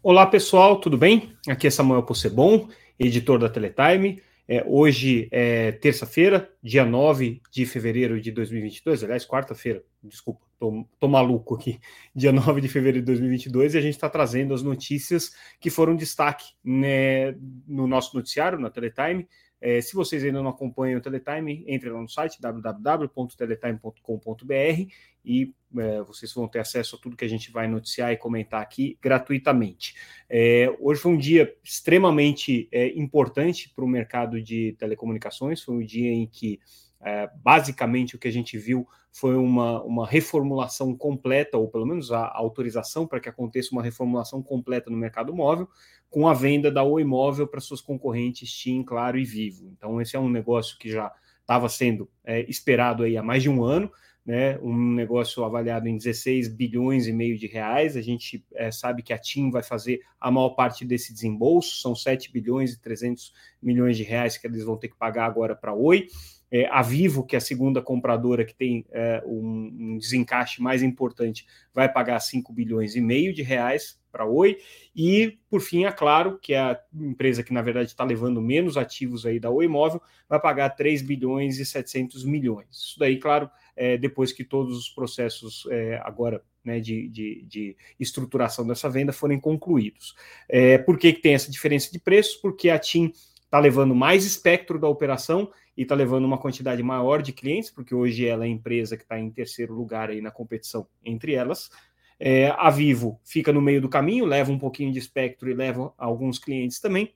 Olá pessoal, tudo bem? Aqui é Samuel Possebon, editor da Teletime. É, hoje é terça-feira, dia 9 de fevereiro de 2022, aliás, quarta-feira, desculpa, tô, tô, maluco aqui, dia 9 de fevereiro de 2022, e a gente está trazendo as notícias que foram destaque né, no nosso noticiário, na Teletime. É, se vocês ainda não acompanham o Teletime, entre lá no site www.teletime.com.br e é, vocês vão ter acesso a tudo que a gente vai noticiar e comentar aqui gratuitamente. É, hoje foi um dia extremamente é, importante para o mercado de telecomunicações, foi um dia em que é, basicamente, o que a gente viu foi uma, uma reformulação completa, ou pelo menos a, autorização para que aconteça uma reformulação completa no mercado móvel, com a venda da Oi Móvel para suas concorrentes TIM, Claro e Vivo. Então, esse é um negócio que já estava sendo é, esperado aí há mais de um ano, né, um negócio avaliado em 16 bilhões e meio de reais. A gente é, sabe que a TIM vai fazer a maior parte desse desembolso, são 7 bilhões e 300 milhões de reais que eles vão ter que pagar agora para Oi. É, a Vivo, que é a segunda compradora que tem é, um, um, desencaixe mais importante, vai pagar 5 bilhões e meio de reais para Oi. E, por fim, a Claro, que é a empresa que, na verdade, está levando menos ativos aí da Oi Imóvel, vai pagar 3 bilhões e 700 milhões. Isso daí, claro, é, depois que todos os processos é, agora né, de, de, de, estruturação dessa venda forem concluídos. É, por que, que tem essa diferença de preços? Porque a TIM está levando mais espectro da operação e está levando uma quantidade maior de clientes, porque hoje ela é a empresa que está em terceiro lugar aí na competição entre elas. É, a Vivo fica no meio do caminho, leva um pouquinho de espectro e leva alguns clientes também.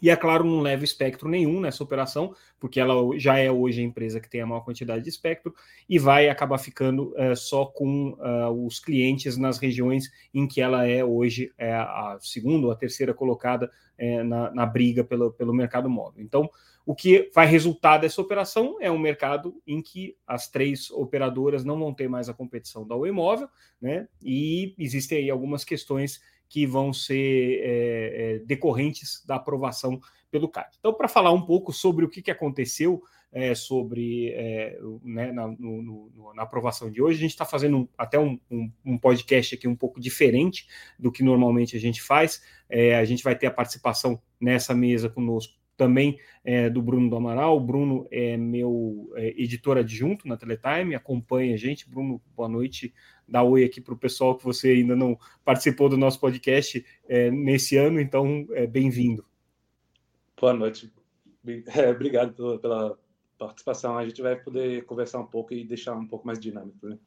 E é claro, não leva espectro nenhum nessa operação, porque ela já é hoje a empresa que tem a maior quantidade de espectro e vai acabar ficando uh, só com uh, os clientes nas regiões em que ela é hoje é a segunda ou a terceira colocada é, na, na, briga pelo, pelo mercado móvel. Então, o que vai resultar dessa operação é um mercado em que as três operadoras não vão ter mais a competição da Oi Móvel, né? E existem aí algumas questões que vão ser é, é, decorrentes da aprovação pelo CAD. Então, para falar um pouco sobre o que, que aconteceu é, sobre é, né, na, no, no, na, aprovação de hoje. A gente está fazendo um, até um, um, um, podcast aqui um pouco diferente do que normalmente a gente faz. É, a gente vai ter a participação nessa mesa conosco também é, do Bruno do Amaral. O Bruno é meu é, editor adjunto na Teletime, acompanha a gente. Bruno, boa noite. Dá oi aqui para o pessoal que você ainda não participou do nosso podcast é, nesse ano, então é bem-vindo. Boa noite. É, obrigado pela participação. A gente vai poder conversar um pouco e deixar um pouco mais dinâmico, né?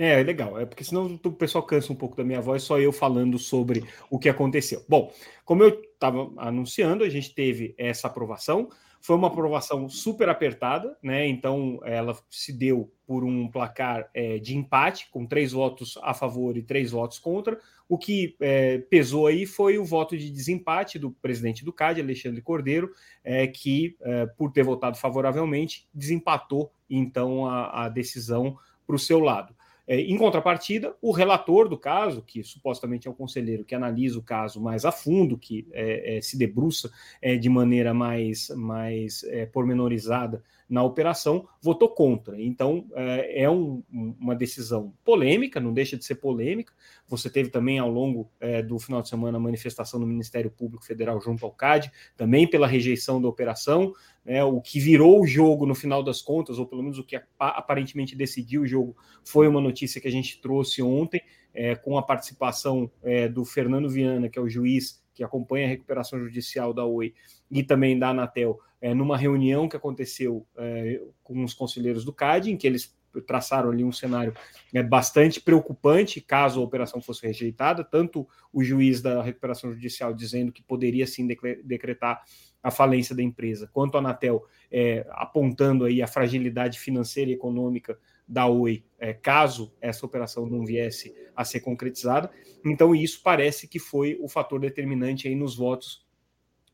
É, legal. É porque senão o pessoal cansa um pouco da minha voz, só eu falando sobre o que aconteceu. Bom, como eu estava anunciando, a gente teve essa aprovação. Foi uma aprovação super apertada, né? Então ela se deu por um placar é, de empate, com três votos a favor e três votos contra. O que é, pesou aí foi o voto de desempate do presidente do CAD, Alexandre Cordeiro, é, que, é, por ter votado favoravelmente, desempatou então a, a decisão para o seu lado. É, em contrapartida, o relator do caso, que supostamente é o conselheiro que analisa o caso mais a fundo, que é, é, se debruça é, de maneira mais, mais é, pormenorizada na operação, votou contra. Então, é, um, uma decisão polêmica, não deixa de ser polêmica. Você teve também ao longo do final de semana a manifestação do Ministério Público Federal junto ao CAD, também pela rejeição da operação. Né, o que virou o jogo no final das contas, ou pelo menos o que aparentemente decidiu o jogo, foi uma notícia que a gente trouxe ontem, é, com a participação é, do Fernando Viana, que é o juiz que acompanha a recuperação judicial da Oi e também da Anatel, é, numa reunião que aconteceu é, com os conselheiros do CAD, em que eles traçaram ali um cenário é, bastante preocupante caso a operação fosse rejeitada, tanto o juiz da recuperação judicial dizendo que poderia sim decretar a falência da empresa, quanto a Anatel é, apontando aí a fragilidade financeira e econômica da Oi, é, caso essa operação não viesse a ser concretizada. Então, isso parece que foi o fator determinante aí nos votos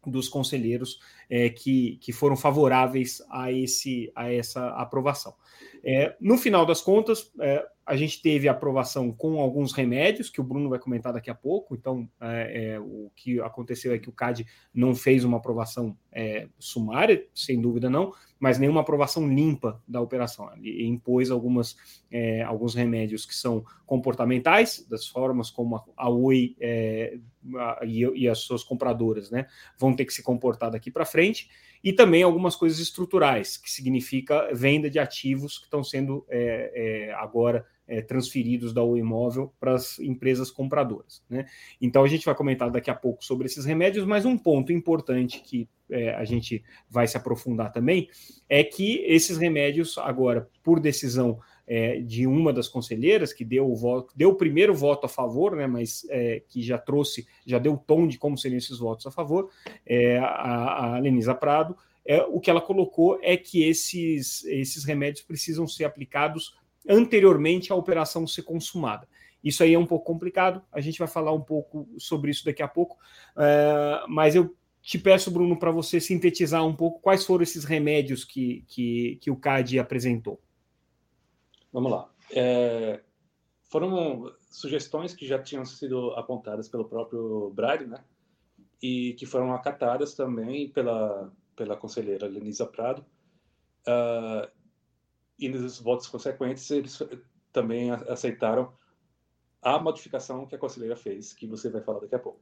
dos conselheiros é, que, que foram favoráveis a, esse, a essa aprovação. É, no final das contas, é, a gente teve aprovação com alguns remédios, que o Bruno vai comentar daqui a pouco. Então, é, é o que aconteceu é que o CAD não fez uma aprovação é, sumária, sem dúvida não, mas nenhuma aprovação limpa da operação. Ele impôs algumas, é, alguns remédios que são comportamentais, das formas como a, Oi e, e as suas compradoras né, vão ter que se comportar daqui para frente e também algumas coisas estruturais, que significa venda de ativos que estão sendo é, é, agora é, transferidos da O Imóvel para as empresas compradoras. Né? Então a gente vai comentar daqui a pouco sobre esses remédios, mas um ponto importante que é, a gente vai se aprofundar também é que esses remédios, agora, por decisão é, de uma das conselheiras que deu o voto, deu o primeiro voto a favor, né, mas é, que já trouxe, já deu o tom de como seriam esses votos a favor, é, a, a Lenisa Prado, é, o que ela colocou é que esses, esses remédios precisam ser aplicados anteriormente à operação ser consumada. Isso aí é um pouco complicado, a gente vai falar um pouco sobre isso daqui a pouco, é, mas eu te peço, Bruno, para você sintetizar um pouco quais foram esses remédios que, que, que o CAD apresentou. Vamos lá. É, foram sugestões que já tinham sido apontadas pelo próprio Bride, né? E que foram acatadas também pela, pela conselheira Lenisa Prado. Uh, e nos votos consequentes, eles também aceitaram a modificação que a conselheira fez, que você vai falar daqui a pouco.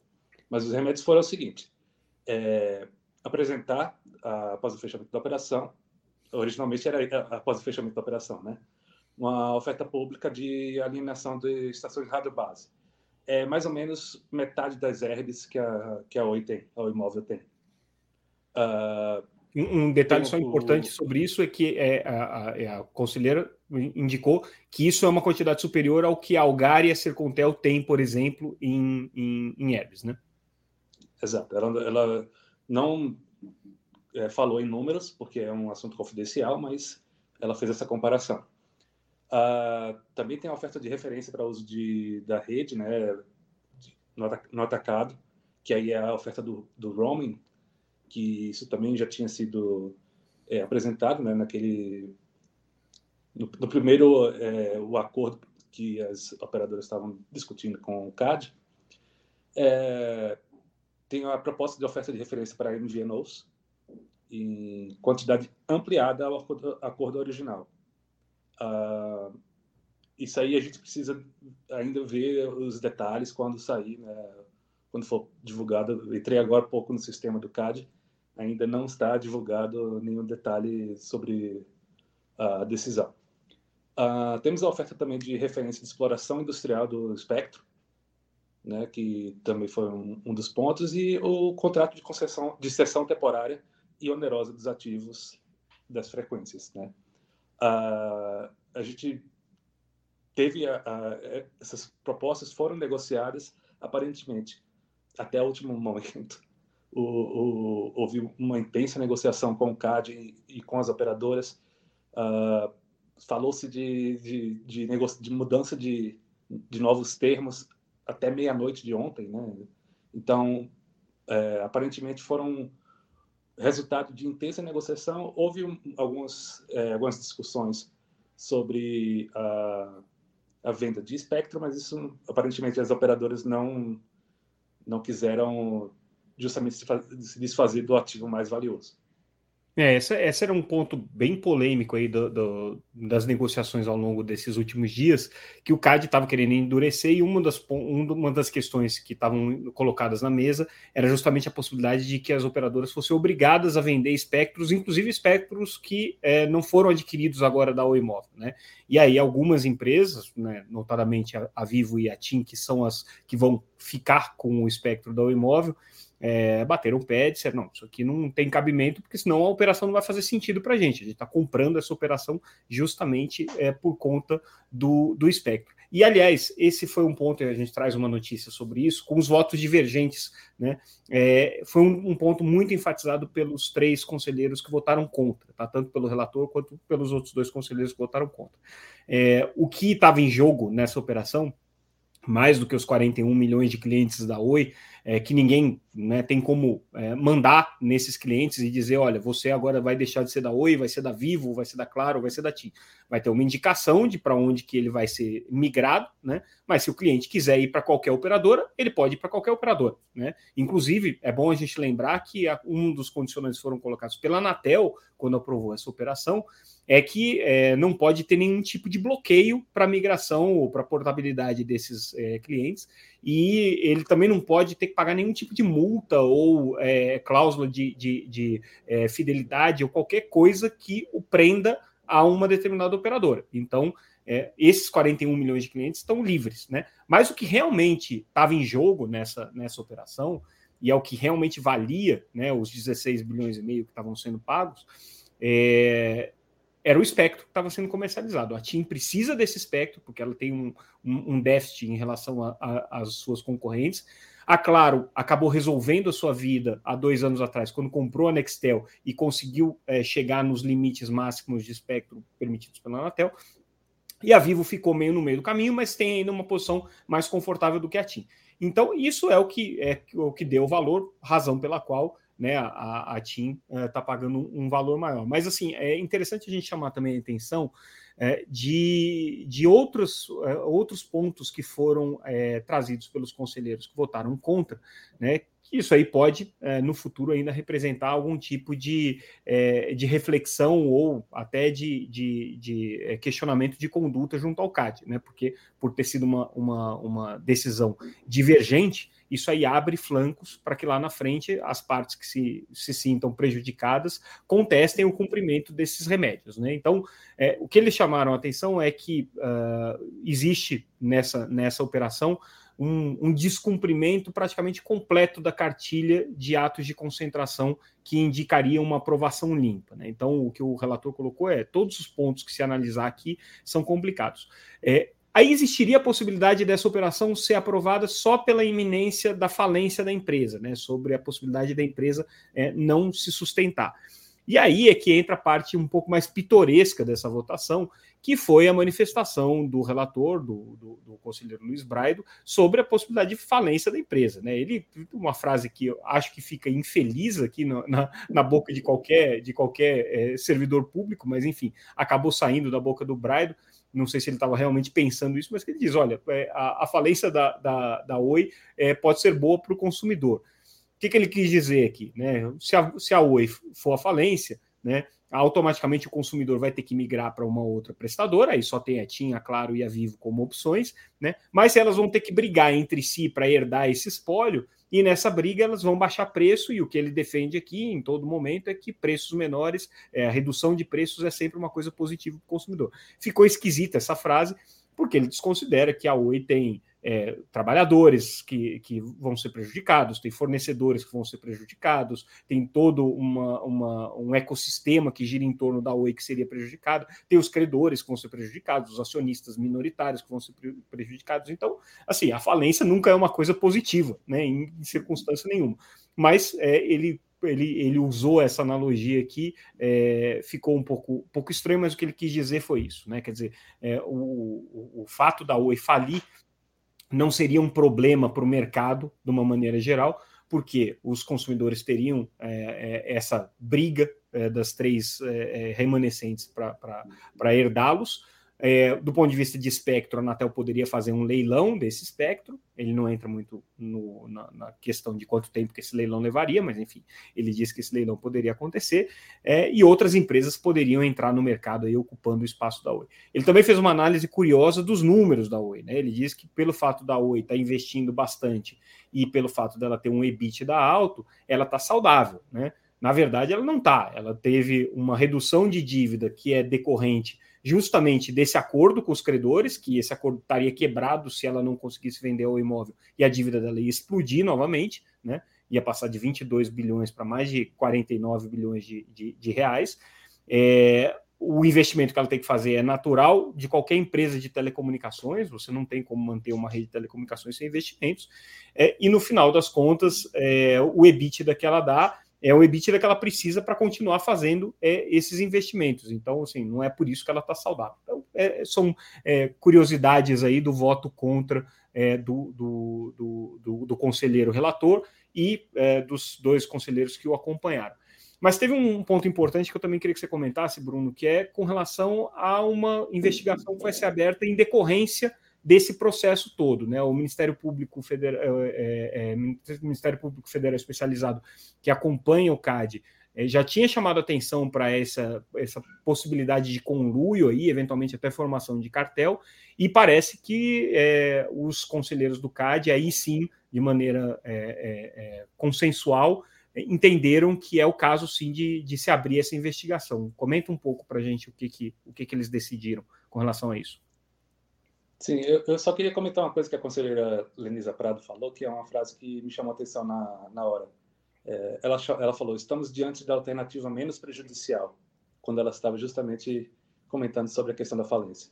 Mas os remédios foram o seguinte: é, apresentar, após o fechamento da operação, originalmente era após o fechamento da operação, né? Uma oferta pública de alienação de estações de rádio base. É mais ou menos metade das herbes que a, que a Oi tem, a Oi Imóvel tem. Uh, um detalhe só importante sobre isso é que é, a, a, é, a, conselheira indicou que isso é uma quantidade superior ao que a Algar e a Sercontel têm, por exemplo, em, em, em herbes, né? Exato. Ela, ela não é, falou em números, porque é um assunto confidencial, mas ela fez essa comparação. Uh, também tem a oferta de referência para uso de, da rede, né, no, atacado, que aí é a oferta do, do roaming, que isso também já tinha sido é, apresentado né, naquele no, no primeiro é, o acordo que as operadoras estavam discutindo com o CAD. É, tem a proposta de oferta de referência para MVNOs em quantidade ampliada ao acordo, acordo original. Uh, isso aí a gente precisa ainda ver os detalhes quando sair, né? quando for divulgado. Entrei agora pouco no sistema do CAD, ainda não está divulgado nenhum detalhe sobre a decisão. Uh, temos a oferta também de referência de exploração industrial do espectro, né, que também foi um, um dos pontos, e o contrato de concessão de cessão temporária e onerosa dos ativos das frequências. Né? A, a gente teve a, a, essas propostas foram negociadas aparentemente até o último momento. O, o, houve uma intensa negociação com o CAD e, e com as operadoras. Uh, Falou-se de, de, de, de, mudança de, de novos termos até meia-noite de ontem. Né? Então, é, aparentemente foram resultado de intensa negociação, houve um, algumas, é, algumas discussões sobre a, a venda de espectro, mas isso aparentemente as operadoras não, não quiseram justamente se desfazer do ativo mais valioso. É, esse, esse era um ponto bem polêmico aí do, do, das negociações ao longo desses últimos dias, que o CAD estava querendo endurecer, e uma das, uma das questões que estavam colocadas na mesa era justamente a possibilidade de que as operadoras fossem obrigadas a vender espectros, inclusive espectros que é, não foram adquiridos agora da Oi né? E aí algumas empresas, né, notadamente a, a Vivo e a TIM, que são as que vão ficar com o espectro da Oi é, bateram o pé e disseram: não, isso aqui não tem cabimento, porque senão a operação não vai fazer sentido para a gente. A gente está comprando essa operação justamente é, por conta do, do espectro. E, aliás, esse foi um ponto, a gente traz uma notícia sobre isso, com os votos divergentes, né? É, foi um, um, ponto muito enfatizado pelos três conselheiros que votaram contra, tá? tanto pelo relator quanto pelos outros dois conselheiros que votaram contra. É, o que estava em jogo nessa operação mais do que os 41 milhões de clientes da Oi, é, que ninguém né, tem como é, mandar nesses clientes e dizer, olha, você agora vai deixar de ser da Oi, vai ser da Vivo, vai ser da Claro, vai ser da TIM. Vai ter uma indicação de para onde que ele vai ser migrado, né? Mas se o cliente quiser ir para qualquer operadora, ele pode ir para qualquer operadora, né? Inclusive, é bom a gente lembrar que um dos condicionantes foram colocados pela Anatel quando aprovou essa operação, é que é, não pode ter nenhum tipo de bloqueio para migração ou para portabilidade desses é, clientes, e ele também não pode ter que pagar nenhum tipo de multa ou é, cláusula de, de, de é, fidelidade ou qualquer coisa que o prenda a uma determinada operadora. Então, é, esses 41 milhões de clientes estão livres, né? Mas o que realmente estava em jogo nessa, nessa operação, e é o que realmente valia, né, os 16 bilhões e meio que estavam sendo pagos, é, era o espectro que estava sendo comercializado. A TIM precisa desse espectro, porque ela tem um, um, um déficit em relação às suas concorrentes. A Claro acabou resolvendo a sua vida há dois anos atrás, quando comprou a Nextel e conseguiu é, chegar nos limites máximos de espectro permitidos pela Anatel. E a Vivo ficou meio no meio do caminho, mas tem ainda uma posição mais confortável do que a TIM. Então, isso é o que é o que deu valor, razão pela qual né, a, a TIM está uh, pagando um, um, valor maior. Mas, assim, é interessante a gente chamar também a atenção é, de, de outros, é, outros pontos que foram é, trazidos pelos conselheiros que votaram contra, né, isso aí pode, é, no futuro, ainda representar algum tipo de, é, de reflexão ou até de, de, de, é, questionamento de conduta junto ao CAD, né? porque por ter sido uma, uma, uma decisão divergente, isso aí abre flancos para que lá na frente as partes que se, se sintam prejudicadas contestem o cumprimento desses remédios. Né? Então, é, o que eles chamaram a atenção é que uh, existe nessa, nessa operação um, um, descumprimento praticamente completo da cartilha de atos de concentração que indicaria uma aprovação limpa. Né? Então, o que o relator colocou é todos os pontos que se analisar aqui são complicados. É, Aí existiria a possibilidade dessa operação ser aprovada só pela iminência da falência da empresa, né? Sobre a possibilidade da empresa é, não se sustentar. E aí é que entra a parte um pouco mais pitoresca dessa votação, que foi a manifestação do relator, do, do, do, conselheiro Luiz Braido, sobre a possibilidade de falência da empresa. Né? Ele, uma frase que eu acho que fica infeliz aqui no, na, na, boca de qualquer, de qualquer é, servidor público, mas enfim, acabou saindo da boca do Braido, não sei se ele estava realmente pensando isso, mas que ele diz: olha, é, a, a falência da, da, da Oi é, pode ser boa para o consumidor. Que, que ele quis dizer aqui? Né? Se, a, se a Oi for a falência, né, automaticamente o consumidor vai ter que migrar para uma outra prestadora, aí só tem a TIM, a Claro e a Vivo como opções, né? mas elas vão ter que brigar entre si para herdar esse espólio, e nessa briga elas vão baixar preço, e o que ele defende aqui em todo momento é que preços menores, é, a redução de preços é sempre uma coisa positiva para o consumidor. Ficou esquisita essa frase, porque ele desconsidera que a Oi tem é, trabalhadores que, que vão ser prejudicados, tem fornecedores que vão ser prejudicados, tem todo uma, uma, um ecossistema que gira em torno da Oi que seria prejudicado, tem os credores que vão ser prejudicados, os acionistas minoritários que vão ser prejudicados. Então, assim, a falência nunca é uma coisa positiva, né, em, circunstância nenhuma. Mas é, ele ele, ele usou essa analogia aqui, é, ficou um pouco, pouco estranho, mas o que ele quis dizer foi isso, né? Quer dizer, é, o, o, o, fato da Oi falir não seria um problema para o mercado, de uma maneira geral, porque os consumidores teriam é, é essa briga é, das três é, é, remanescentes para herdá-los, é, do ponto de vista de espectro, a Anatel poderia fazer um leilão desse espectro. Ele não entra muito no, na, na, questão de quanto tempo que esse leilão levaria, mas enfim, ele diz que esse leilão poderia acontecer é, e outras empresas poderiam entrar no mercado aí ocupando o espaço da Oi. Ele também fez uma análise curiosa dos números da Oi. Né? Ele diz que pelo fato da Oi estar tá investindo bastante e pelo fato dela ter um EBITDA alto, ela está saudável, né? Na verdade, ela não está. Ela teve uma redução de dívida que é decorrente justamente desse acordo com os credores, que esse acordo estaria quebrado se ela não conseguisse vender o imóvel e a dívida dela ia explodir novamente, né? Ia passar de 22 bilhões para mais de 49 bilhões de, de, de reais. É, o investimento que ela tem que fazer é natural de qualquer empresa de telecomunicações, você não tem como manter uma rede de telecomunicações sem investimentos, é, e no final das contas, é, o EBITDA que ela dá é o EBITDA que ela precisa para continuar fazendo é, esses investimentos. Então, assim, não é por isso que ela está saudável. Então, é, são é, curiosidades aí do voto contra é, do, do, do, do, do conselheiro relator e é, dos dois conselheiros que o acompanharam. Mas teve um ponto importante que eu também queria que você comentasse, Bruno, que é com relação a uma investigação que vai ser aberta em decorrência desse processo todo, né? O Ministério Público Federal, é, é, é Ministério Público Federal especializado que acompanha o CAD é, já tinha chamado atenção para essa, essa possibilidade de conluio aí, eventualmente até formação de cartel, e parece que é, os conselheiros do CAD aí sim, de maneira é, consensual, entenderam que é o caso sim de, de se abrir essa investigação. Comenta um pouco para a gente o que, que, o que, que eles decidiram com relação a isso. Sim, eu, eu, só queria comentar uma coisa que a conselheira Lenisa Prado falou, que é uma frase que me chamou a atenção na, na hora. É, ela, ela falou: estamos diante da alternativa menos prejudicial, quando ela estava justamente comentando sobre a questão da falência.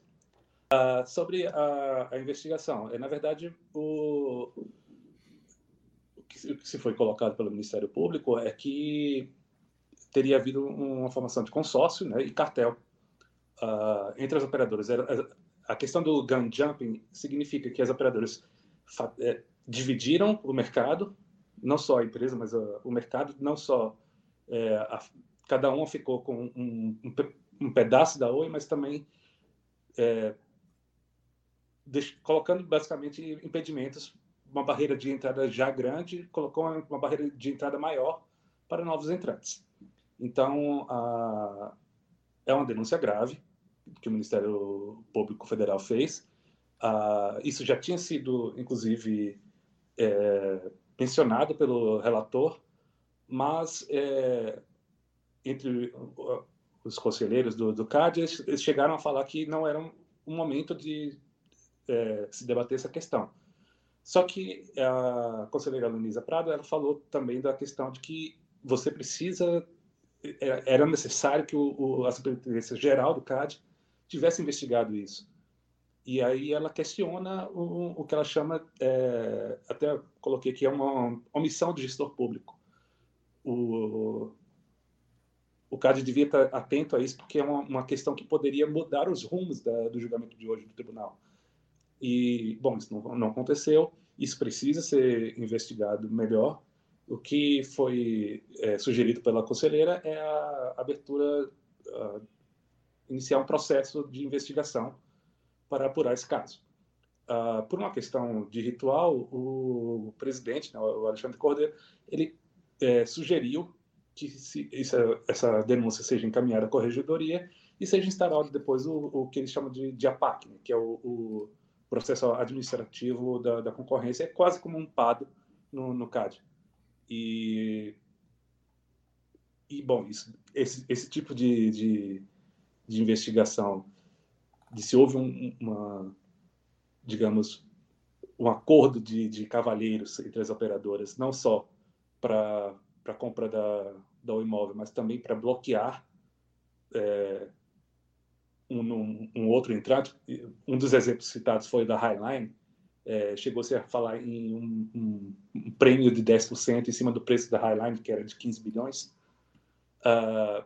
Uh, sobre a, a, investigação, é, na verdade, o, que se foi colocado pelo Ministério Público é que teria havido uma formação de consórcio né, e cartel uh, entre as operadoras. A questão do gun jumping significa que as operadoras é, dividiram o mercado, não só a empresa, mas uh, o mercado, não só é, a, cada uma ficou com um, um, um, pedaço da Oi, mas também é, colocando basicamente impedimentos uma barreira de entrada já grande, colocou uma barreira de entrada maior para novos entrantes. Então, a, é uma denúncia grave que o Ministério Público Federal fez. isso já tinha sido, inclusive, é, mencionado pelo relator, mas é, entre os conselheiros do, do CAD, eles, eles, chegaram a falar que não era um, um momento de é, se debater essa questão. Só que a conselheira Luísa Prado ela falou também da questão de que você precisa é, era necessário que o, o, a Superintendência Geral do CAD tivesse investigado isso. E aí ela questiona o, o que ela chama, é, até coloquei aqui, é uma omissão do gestor público. O, o CAD devia estar atento a isso, porque é uma, uma questão que poderia mudar os rumos da, do julgamento de hoje do tribunal. E, bom, isso não, não aconteceu, isso precisa ser investigado melhor. O que foi é, sugerido pela conselheira é a abertura, iniciar um processo de investigação para apurar esse caso. Uh, por uma questão de ritual, o presidente, né, o Alexandre Cordeiro, ele é, sugeriu que se, essa, essa, denúncia seja encaminhada à corregedoria e seja instalado depois o, o que eles chamam de, de APAC, né, que é o, o processo administrativo da, da concorrência é quase como um PAD no, no CAD. E, e bom, isso, esse, esse tipo de, de, de investigação, de se houve um, uma, digamos, um acordo de, de cavalheiros entre as operadoras, não só para a compra da, do imóvel, mas também para bloquear é, um, um, outro entrante, um dos exemplos citados foi da Highline, é, chegou-se a falar em um, um, um, prêmio de 10% em cima do preço da Highline, que era de 15 bilhões. Uh,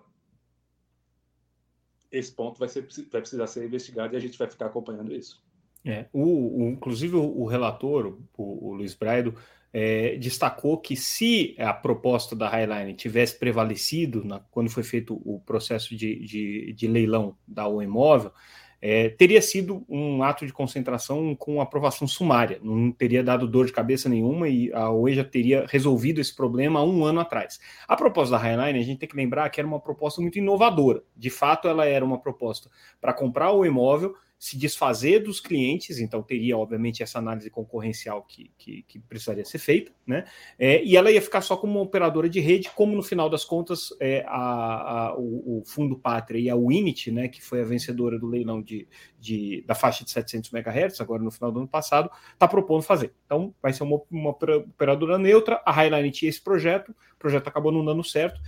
esse ponto vai, ser, vai precisar ser investigado e a gente vai ficar acompanhando isso. É, o, o inclusive o, relator, o, o Luiz Braido, é, destacou que se a proposta da Highline tivesse prevalecido na, quando foi feito o processo de, de, de leilão da O Imóvel, é, teria sido um ato de concentração com aprovação sumária, não teria dado dor de cabeça nenhuma e a OE já teria resolvido esse problema há um ano atrás. A proposta da Highline, a gente tem que lembrar que era uma proposta muito inovadora. De fato, ela era uma proposta para comprar o imóvel se desfazer dos clientes, então teria, obviamente, essa análise concorrencial que, que, que precisaria ser feita, né? É, e ela ia ficar só como uma operadora de rede, como no final das contas é, a, a, o, o, Fundo Pátria e a Winit, né, que foi a vencedora do leilão de, de, da faixa de 700 MHz, agora no final do ano passado, está propondo fazer. Então, vai ser uma, uma operadora neutra, a Highline tinha esse projeto, o projeto acabou não dando certo,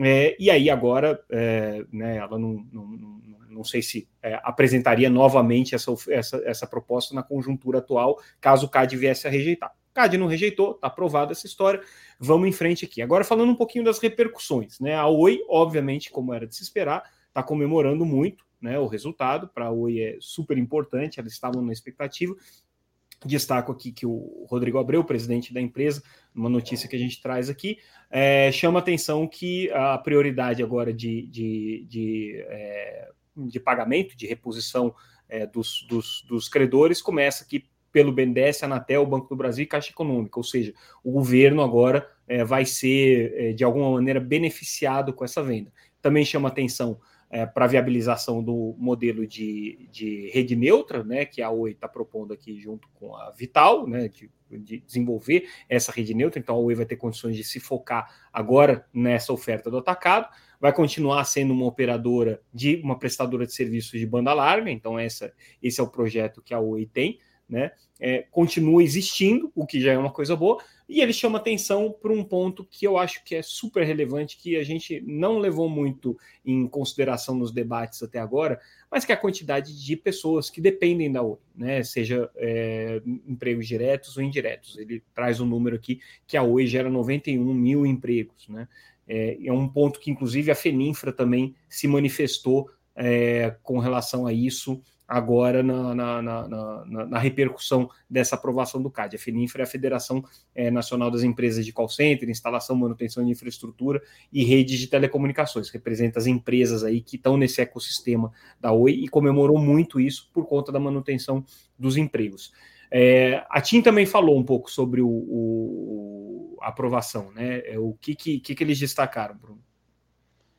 é, e aí agora, é, né, ela não, não, não, não sei se é, apresentaria novamente essa, essa, essa proposta na conjuntura atual, caso o CAD viesse a rejeitar. CAD não rejeitou, está aprovada essa história, vamos em frente aqui. Agora falando um pouquinho das repercussões, né? A Oi, obviamente, como era de se esperar, está comemorando muito né, o resultado, para a Oi é super importante, eles estavam na expectativa. Destaco aqui que o Rodrigo Abreu, presidente da empresa, uma notícia que a gente traz aqui, é, chama atenção que a prioridade agora de, de, de, é, de pagamento, de reposição é, dos, dos, dos credores, começa aqui pelo BNDES, Anatel, Banco do Brasil e Caixa Econômica, ou seja, o governo agora é, vai ser, é, de alguma maneira, beneficiado com essa venda. Também chama atenção é, para viabilização do modelo de, de rede neutra, né, que a Oi está propondo aqui junto com a Vital, né, de, de, desenvolver essa rede neutra. Então a Oi vai ter condições de se focar agora nessa oferta do atacado. Vai continuar sendo uma operadora de uma prestadora de serviços de banda larga. Então essa, esse é o projeto que a Oi tem né, é, continua existindo, o que já é uma coisa boa, e ele chama atenção para um ponto que eu acho que é super relevante, que a gente não levou muito em consideração nos debates até agora, mas que é a quantidade de pessoas que dependem da Oi, né, seja é, empregos diretos ou indiretos. Ele traz um número aqui que a Oi gera 91 mil empregos. Né, é, é um ponto que, inclusive, a Feninfra também se manifestou é, com relação a isso agora na, na, na, na, repercussão dessa aprovação do CAD. A FENINFRA é a Federação é, Nacional das Empresas de Call Center, Instalação, Manutenção de Infraestrutura e Redes de Telecomunicações, representa as empresas aí que estão nesse ecossistema da Oi e comemorou muito isso por conta da manutenção dos empregos. É, a TIM também falou um pouco sobre o, o a aprovação, né? É, o que, que, que eles destacaram, Bruno?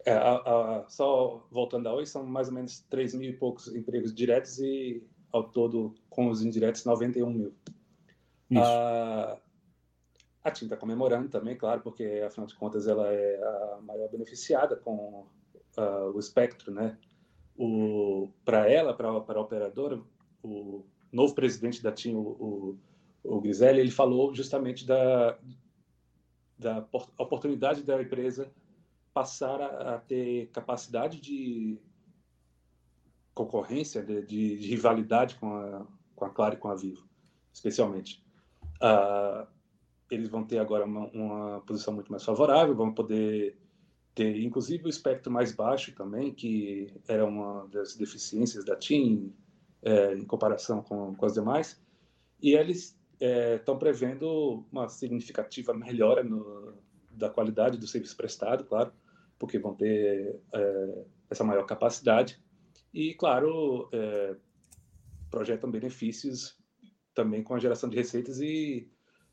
É, a, a, só voltando a hoje, são mais ou menos 3 mil e poucos empregos diretos e, ao todo, com os indiretos, 91 mil. A, a TIM está comemorando também, claro, porque, afinal de contas, ela é a maior beneficiada com uh, o espectro, né? Para ela, para a operadora, o novo presidente da TIM, o, o, o Griselli, ele falou justamente da, da oportunidade da empresa passar a, a ter capacidade de concorrência, de, de, de, rivalidade com a, com a Claro e com a Vivo, especialmente. Uh, eles vão ter agora uma, uma, posição muito mais favorável, vão poder ter, inclusive, o espectro mais baixo também, que era uma das deficiências da TIM é, em comparação com, com as demais. E eles estão é, prevendo uma significativa melhora no, da qualidade do serviço prestado, claro, porque vão ter é, essa maior capacidade. E, claro, é, projetam benefícios também com a geração de receitas e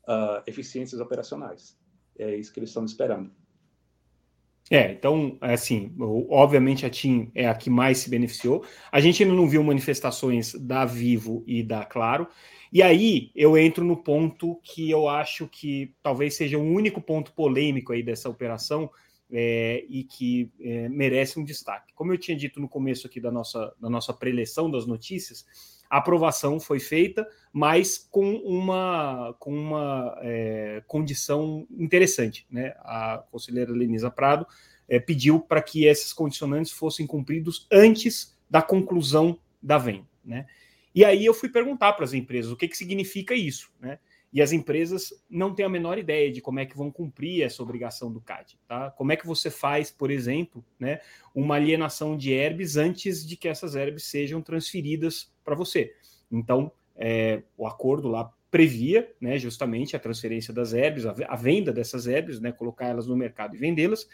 uh, eficiências operacionais. É isso que eles estão esperando. É, então, é assim, obviamente a TIM é a que mais se beneficiou. A gente ainda não viu manifestações da Vivo e da Claro. E aí eu entro no ponto que eu acho que talvez seja o único ponto polêmico aí dessa operação, é, e que é, merece um destaque. Como eu tinha dito no começo aqui da nossa, da nossa preleção das notícias, a aprovação foi feita, mas com uma, com uma é, condição interessante. Né? A conselheira Lenisa Prado é, pediu para que esses condicionantes fossem cumpridos antes da conclusão da venda. Né? E aí eu fui perguntar para as empresas o que, que significa isso. Né? E as empresas não têm a menor ideia de como é que vão cumprir essa obrigação do CAD. Tá? Como é que você faz, por exemplo, né, uma alienação de herbes antes de que essas herbes sejam transferidas para você? Então, é, o acordo lá previa né, justamente a transferência das herbes, a, a venda dessas herbes, né, colocar elas no mercado e vendê-las,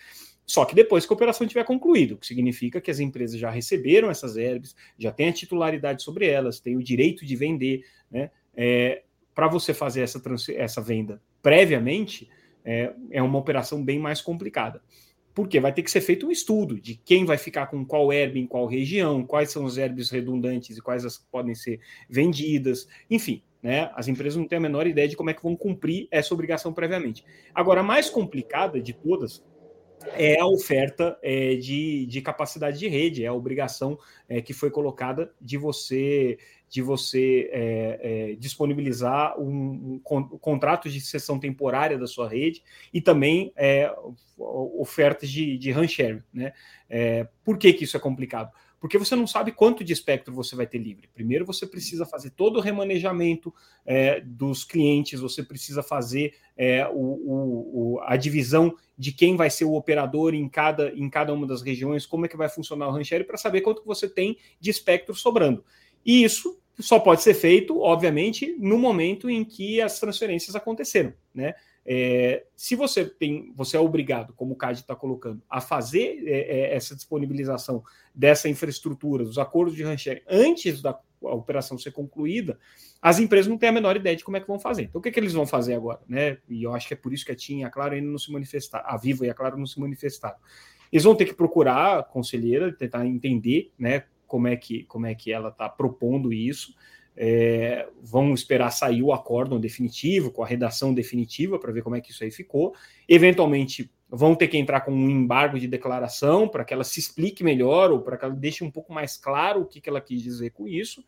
só que depois que a operação tiver concluído, o que significa que as empresas já receberam essas herbes, já têm a titularidade sobre elas, têm o direito de vender, né? É, para você fazer essa, essa venda previamente, é, é uma operação bem mais complicada. Porque vai ter que ser feito um estudo de quem vai ficar com qual herb em qual região, quais são os herbes redundantes e quais as podem ser vendidas, enfim. Né? As empresas não têm a menor ideia de como é que vão cumprir essa obrigação previamente. Agora, a mais complicada de todas é a oferta é, de, de capacidade de rede, é a obrigação é, que foi colocada de você de você é, é, disponibilizar um, um, contrato de sessão temporária da sua rede e também é, ofertas de, de sharing. Né? É, por que, que isso é complicado? Porque você não sabe quanto de espectro você vai ter livre. Primeiro você precisa fazer todo o remanejamento é, dos clientes, você precisa fazer é, o, o, a divisão de quem vai ser o operador em cada, em cada uma das regiões, como é que vai funcionar o rancheiro, para saber quanto você tem de espectro sobrando. E isso só pode ser feito, obviamente, no momento em que as transferências aconteceram, né? É, se você tem, você é obrigado, como o CAD está colocando, a fazer é, é, essa disponibilização dessa infraestrutura, dos acordos de ranchering, antes da operação ser concluída, as empresas não têm a menor ideia de como é que vão fazer. Então, o que, é que eles vão fazer agora? Né? E eu acho que é por isso que a TIM e a Claro ainda não se manifestaram, a Viva e a Claro não se manifestaram. Eles vão ter que procurar a conselheira, tentar entender né, como, é que, como é que ela está propondo isso é, vão esperar sair o acórdão definitivo, com a redação definitiva, para ver como é que isso aí ficou. Eventualmente, vão ter que entrar com um embargo de declaração para que ela se explique melhor ou para que ela deixe um pouco mais claro o que, que ela quis dizer com isso.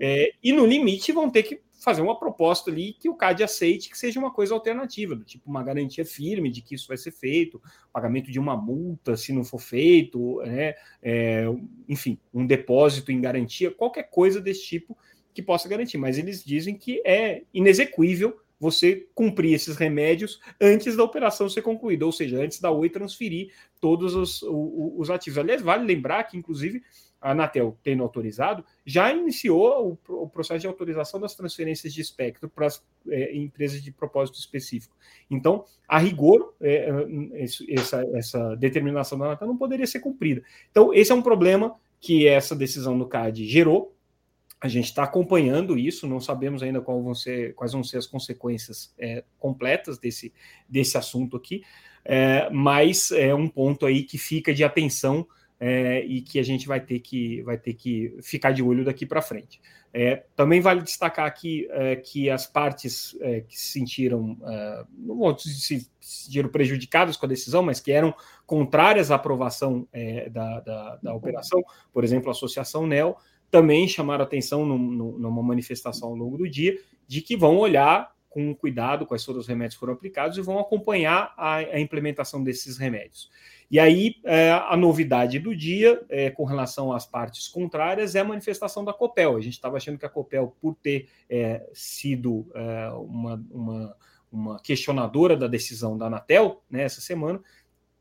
É, e no limite, vão ter que fazer uma proposta ali que o CAD aceite que seja uma coisa alternativa, do tipo uma garantia firme de que isso vai ser feito, pagamento de uma multa se não for feito, né, é, enfim, um depósito em garantia, qualquer coisa desse tipo que possa garantir, mas eles dizem que é inexequível você cumprir esses remédios antes da operação ser concluída, ou seja, antes da Oi transferir todos os, os, os ativos. Aliás, vale lembrar que, inclusive, a Anatel, tendo autorizado, já iniciou o, o processo de autorização das transferências de espectro para as é, empresas de propósito específico. Então, a rigor, é, essa, essa determinação da Anatel não poderia ser cumprida. Então, esse é um problema que essa decisão do CAD gerou, a gente está acompanhando isso, não sabemos ainda vão ser, quais vão ser as consequências é, completas desse, desse assunto aqui, é, mas é um ponto aí que fica de atenção é, e que a gente vai ter que, vai ter que ficar de olho daqui para frente. É, também vale destacar aqui é, que as partes é, que se sentiram, não vou se sentiram prejudicadas com a decisão, mas que eram contrárias à aprovação da, da, da operação, por exemplo, a Associação NEL, também chamaram atenção no, no, numa manifestação ao longo do dia de que vão olhar com cuidado quais foram os remédios que foram aplicados e vão acompanhar a, a implementação desses remédios. E aí, é, a novidade do dia, é, com relação às partes contrárias, é a manifestação da COPEL. A gente estava achando que a COPEL, por ter é, sido é, uma, uma, uma, questionadora da decisão da Anatel né, essa semana,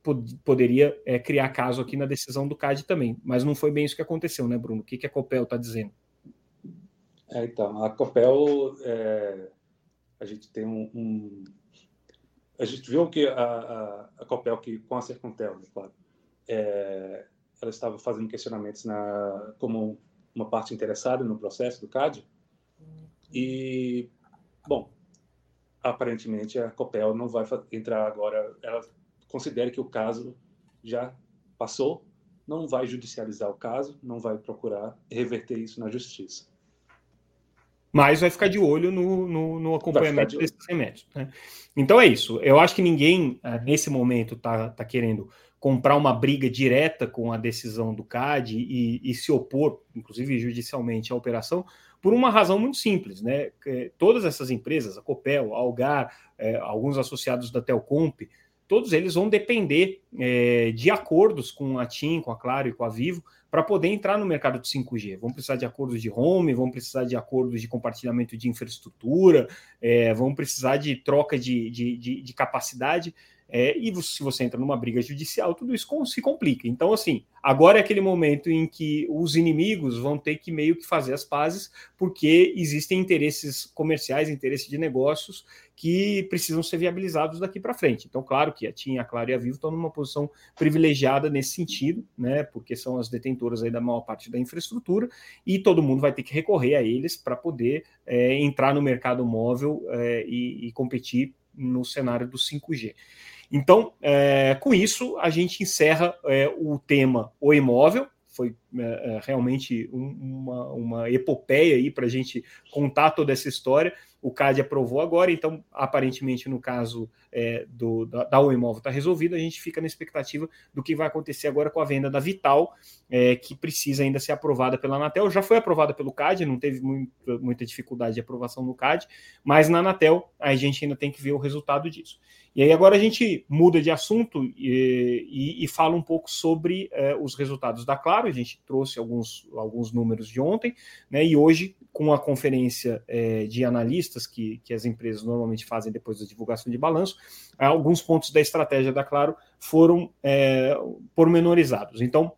pod poderia é, criar caso aqui na decisão do CAD também. Mas não foi bem isso que aconteceu, né, Bruno? O que, que a Copel está dizendo? É, então, a Copel, é, a gente tem um, um, A gente viu que a, a, a Copel, que, com a Sercontel, né, claro, é, ela estava fazendo questionamentos na, como uma parte interessada no processo do CAD. E, bom, aparentemente a Copel não vai entrar agora, ela considere que o caso já passou, não vai judicializar o caso, não vai procurar reverter isso na justiça. Mas vai ficar de olho no, no, no acompanhamento de desses remédios. Né? Então é isso. Eu acho que ninguém, eh, nesse momento, está tá querendo comprar uma briga direta com a decisão do CAD e, e, se opor, inclusive judicialmente, à operação, por uma razão muito simples. Né? Todas essas empresas, a Copel, a Algar, é, alguns associados da Telcomp, todos eles vão depender é, de acordos com a TIM, com a Claro e com a Vivo para poder entrar no mercado de 5G. Vão precisar de acordos de home, vão precisar de acordos de compartilhamento de infraestrutura, é, vão precisar de troca de, de, de, de capacidade. É, e se você entra numa briga judicial, tudo isso se complica. Então, assim, agora é aquele momento em que os inimigos vão ter que meio que fazer as pazes, porque existem interesses comerciais, interesses de negócios que precisam ser viabilizados daqui para frente. Então, claro que a TIM, a Claro e a Vivo estão numa posição privilegiada nesse sentido, né? Porque são as detentoras aí da maior parte da infraestrutura, e todo mundo vai ter que recorrer a eles para poder é, entrar no mercado móvel é, e, e competir no cenário do 5G. Então, é, com isso, a gente encerra é, o tema O Imóvel. Foi é, é realmente um, uma, uma epopeia aí para a gente contar toda essa história o CAD aprovou agora, então, aparentemente, no caso é, do, da, da O Imóvel está resolvido, a gente fica na expectativa do que vai acontecer agora com a venda da Vital, é, que precisa ainda ser aprovada pela Anatel. Já foi aprovada pelo CAD, não teve muito, muita dificuldade de aprovação no CAD, mas na Anatel a gente ainda tem que ver o resultado disso. E aí agora a gente muda de assunto e, e, e fala um pouco sobre é, os resultados da Claro. A gente trouxe alguns, alguns números de ontem, né? E hoje, com a conferência é, de analistas que, que as empresas normalmente fazem depois da divulgação de balanço, alguns pontos da estratégia da Claro foram é, pormenorizados. Então,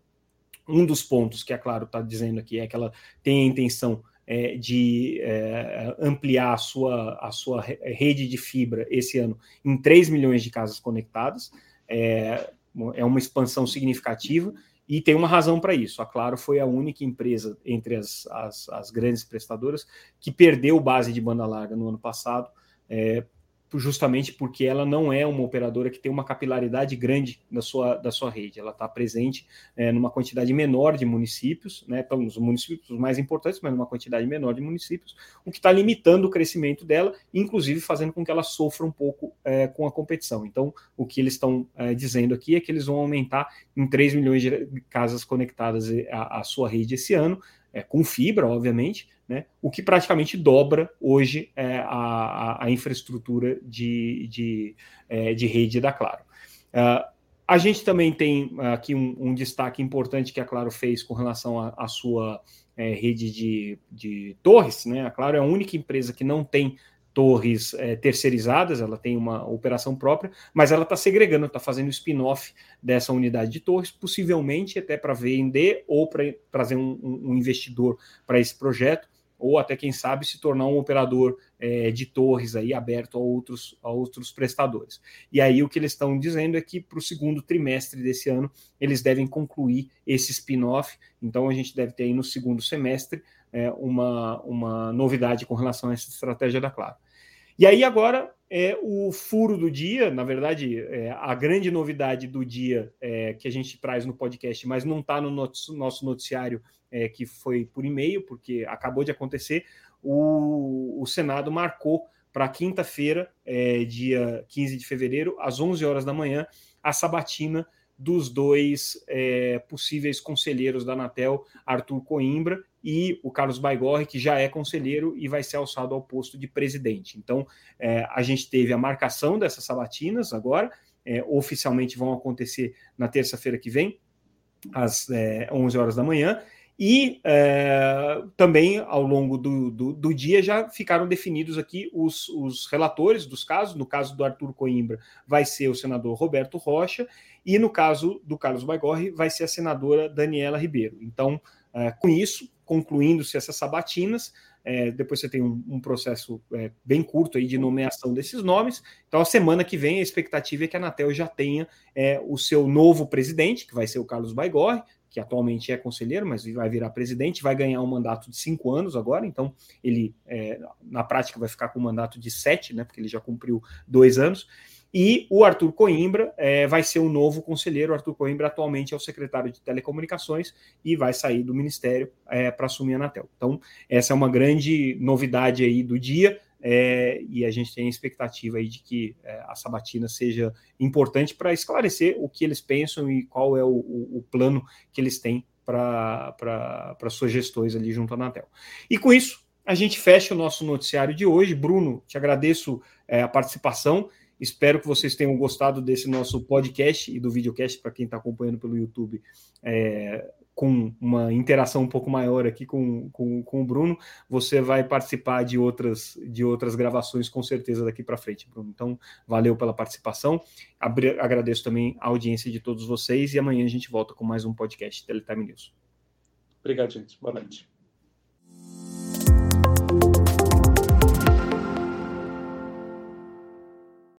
um dos pontos que a Claro está dizendo aqui é que ela tem a intenção é, de é, ampliar a sua, a sua rede de fibra esse ano em 3 milhões de casas conectadas. É, é uma expansão significativa e tem uma razão para isso. A Claro foi a única empresa entre as, as, as, grandes prestadoras que perdeu base de banda larga no ano passado, é, justamente porque ela não é uma operadora que tem uma capilaridade grande da sua, da sua rede. Ela está presente é, numa quantidade menor de municípios, né, então, os municípios mais importantes, mas numa quantidade menor de municípios, o que está limitando o crescimento dela, inclusive fazendo com que ela sofra um pouco é, com a competição. Então, o que eles estão é, dizendo aqui é que eles vão aumentar em 3 milhões de casas conectadas à, à sua rede esse ano, é, com fibra, obviamente, né, o que praticamente dobra hoje é, a, a, infraestrutura de, de, é, de rede da Claro. Uh, a gente também tem aqui um, um, destaque importante que a Claro fez com relação à sua é, rede de, de torres. Né? A Claro é a única empresa que não tem torres é, terceirizadas, ela tem uma operação própria, mas ela está segregando, está fazendo spin-off dessa unidade de torres, possivelmente até para vender ou para trazer um, um investidor para esse projeto, ou até, quem sabe, se tornar um operador é, de torres aí aberto a outros, a outros prestadores. E aí o que eles estão dizendo é que para o segundo trimestre desse ano eles devem concluir esse spin-off, então a gente deve ter aí no segundo semestre é, uma, uma novidade com relação a essa estratégia da Claro. E aí agora é o furo do dia, na verdade, é, a grande novidade do dia é, que a gente traz no podcast, mas não está no nosso noticiário é, que foi por e-mail, porque acabou de acontecer, o, o Senado marcou para quinta-feira, é, dia 15 de fevereiro, às 11 horas da manhã, a sabatina dos dois é, possíveis conselheiros da Anatel, Arthur Coimbra e o Carlos Baigorre, que já é conselheiro e vai ser alçado ao posto de presidente. Então, é, a gente teve a marcação dessas sabatinas agora, é, oficialmente vão acontecer na terça-feira que vem, às é, 11 horas da manhã, e é, também ao longo do, do, do, dia já ficaram definidos aqui os, os, relatores dos casos. No caso do Arthur Coimbra, vai ser o senador Roberto Rocha, e no caso do Carlos Baigorre, vai ser a senadora Daniela Ribeiro. Então, é, com isso, concluindo-se essas sabatinas, é, depois você tem um, um processo é, bem curto aí de nomeação desses nomes. Então, a semana que vem, a expectativa é que a Anatel já tenha é, o seu novo presidente, que vai ser o Carlos Baigorre, que atualmente é conselheiro, mas vai virar presidente, vai ganhar um mandato de cinco anos agora, então ele, é, na prática, vai ficar com um mandato de sete, né, porque ele já cumpriu dois anos. E o Arthur Coimbra é, vai ser o novo conselheiro. O Arthur Coimbra atualmente é o secretário de Telecomunicações e vai sair do ministério é, para assumir a Anatel. Então, essa é uma grande novidade aí do dia. É, e a gente tem a expectativa aí de que é, a sabatina seja importante para esclarecer o que eles pensam e qual é o, o, o plano que eles têm para suas gestões ali junto à Anatel. E com isso, a gente fecha o nosso noticiário de hoje. Bruno, te agradeço é, a participação Espero que vocês tenham gostado desse nosso podcast e do videocast para quem está acompanhando pelo YouTube, é, com uma interação um pouco maior aqui com, com, com, o Bruno. Você vai participar de outras, de outras gravações com certeza daqui para frente, Bruno. Então, valeu pela participação. Agradeço também a audiência de todos vocês e amanhã a gente volta com mais um podcast Teletime News. Obrigado, gente. Boa noite.